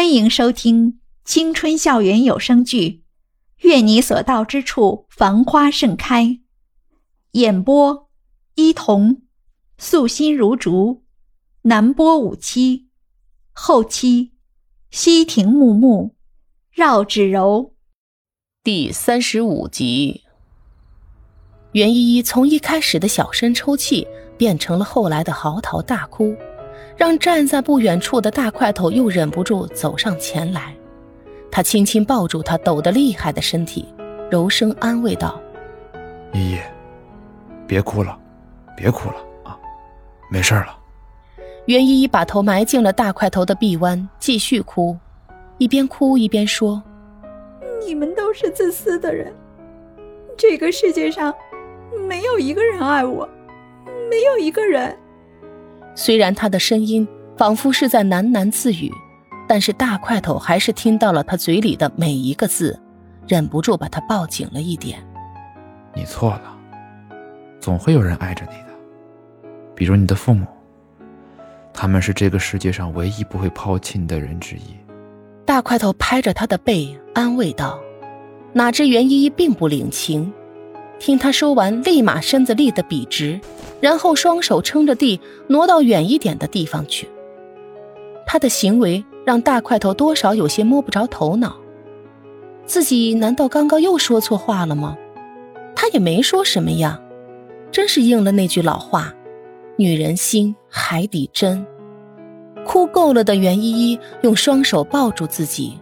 欢迎收听青春校园有声剧《愿你所到之处繁花盛开》，演播：伊童，素心如竹，南波五七，后期：西亭木木，绕指柔。第三十五集，袁依依从一开始的小声抽泣，变成了后来的嚎啕大哭。让站在不远处的大块头又忍不住走上前来，他轻轻抱住他抖得厉害的身体，柔声安慰道：“依依，别哭了，别哭了啊，没事了。”袁依依把头埋进了大块头的臂弯，继续哭，一边哭一边说：“你们都是自私的人，这个世界上没有一个人爱我，没有一个人。”虽然他的声音仿佛是在喃喃自语，但是大块头还是听到了他嘴里的每一个字，忍不住把他抱紧了一点。你错了，总会有人爱着你的，比如你的父母，他们是这个世界上唯一不会抛弃你的人之一。大块头拍着他的背安慰道，哪知袁依依并不领情。听他说完，立马身子立得笔直，然后双手撑着地挪到远一点的地方去。他的行为让大块头多少有些摸不着头脑，自己难道刚刚又说错话了吗？他也没说什么呀，真是应了那句老话：“女人心，海底针。”哭够了的袁依依用双手抱住自己，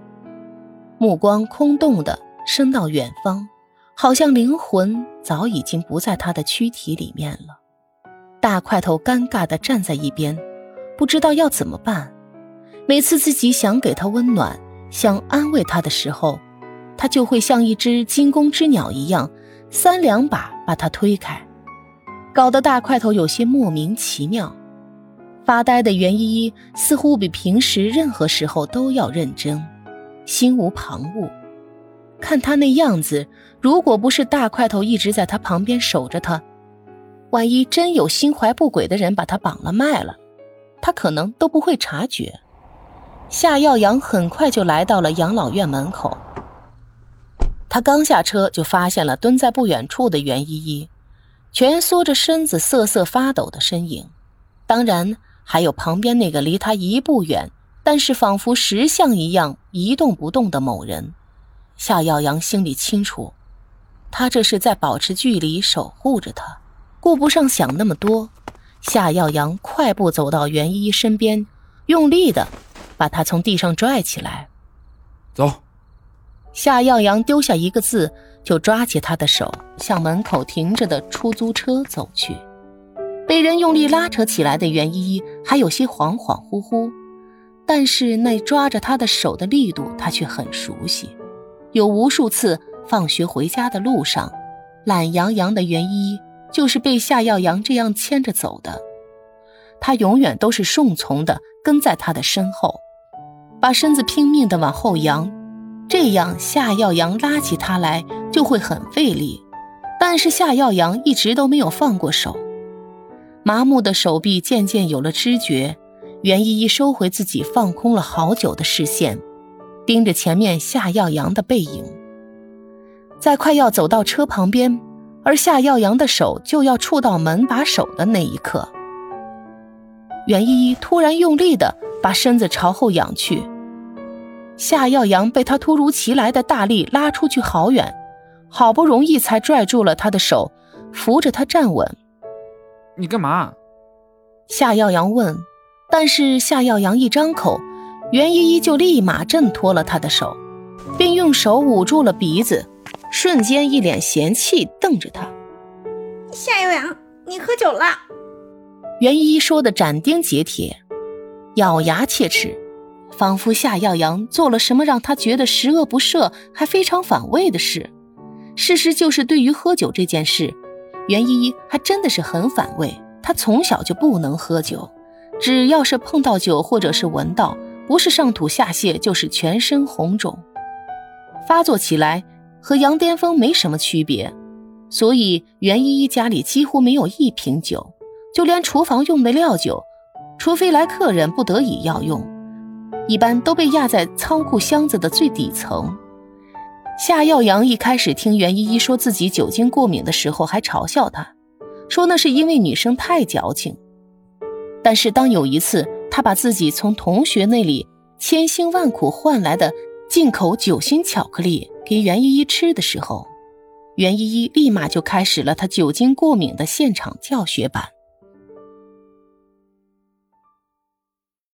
目光空洞的伸到远方。好像灵魂早已经不在他的躯体里面了。大块头尴尬地站在一边，不知道要怎么办。每次自己想给他温暖、想安慰他的时候，他就会像一只惊弓之鸟一样，三两把把他推开，搞得大块头有些莫名其妙。发呆的袁依依似乎比平时任何时候都要认真，心无旁骛。看他那样子，如果不是大块头一直在他旁边守着他，万一真有心怀不轨的人把他绑了卖了，他可能都不会察觉。夏耀阳很快就来到了养老院门口，他刚下车就发现了蹲在不远处的袁依依，蜷缩着身子瑟瑟发抖的身影，当然还有旁边那个离他一步远，但是仿佛石像一样一动不动的某人。夏耀阳心里清楚，他这是在保持距离守护着他，顾不上想那么多。夏耀阳快步走到袁依依身边，用力的把她从地上拽起来。走。夏耀阳丢下一个字，就抓起她的手，向门口停着的出租车走去。被人用力拉扯起来的袁依依还有些恍恍惚惚，但是那抓着她的手的力度，她却很熟悉。有无数次放学回家的路上，懒洋洋的袁依依就是被夏耀阳这样牵着走的。他永远都是顺从的跟在他的身后，把身子拼命的往后扬，这样夏耀阳拉起他来就会很费力。但是夏耀阳一直都没有放过手，麻木的手臂渐渐有了知觉，袁依依收回自己放空了好久的视线。盯着前面夏耀阳的背影，在快要走到车旁边，而夏耀阳的手就要触到门把手的那一刻，袁依依突然用力的把身子朝后仰去，夏耀阳被他突如其来的大力拉出去好远，好不容易才拽住了他的手，扶着他站稳。你干嘛？夏耀阳问，但是夏耀阳一张口。袁依依就立马挣脱了他的手，并用手捂住了鼻子，瞬间一脸嫌弃瞪着他。夏悠阳，你喝酒了？袁依依说的斩钉截铁，咬牙切齿，仿佛夏耀阳做了什么让他觉得十恶不赦还非常反胃的事。事实就是，对于喝酒这件事，袁依依还真的是很反胃。她从小就不能喝酒，只要是碰到酒或者是闻到。不是上吐下泻，就是全身红肿，发作起来和羊癫疯没什么区别。所以袁依依家里几乎没有一瓶酒，就连厨房用的料酒，除非来客人不得已要用，一般都被压在仓库箱子的最底层。夏耀阳一开始听袁依依说自己酒精过敏的时候，还嘲笑她，说那是因为女生太矫情。但是当有一次他把自己从同学那里千辛万苦换来的进口酒心巧克力给袁依依吃的时候，袁依依立马就开始了她酒精过敏的现场教学版。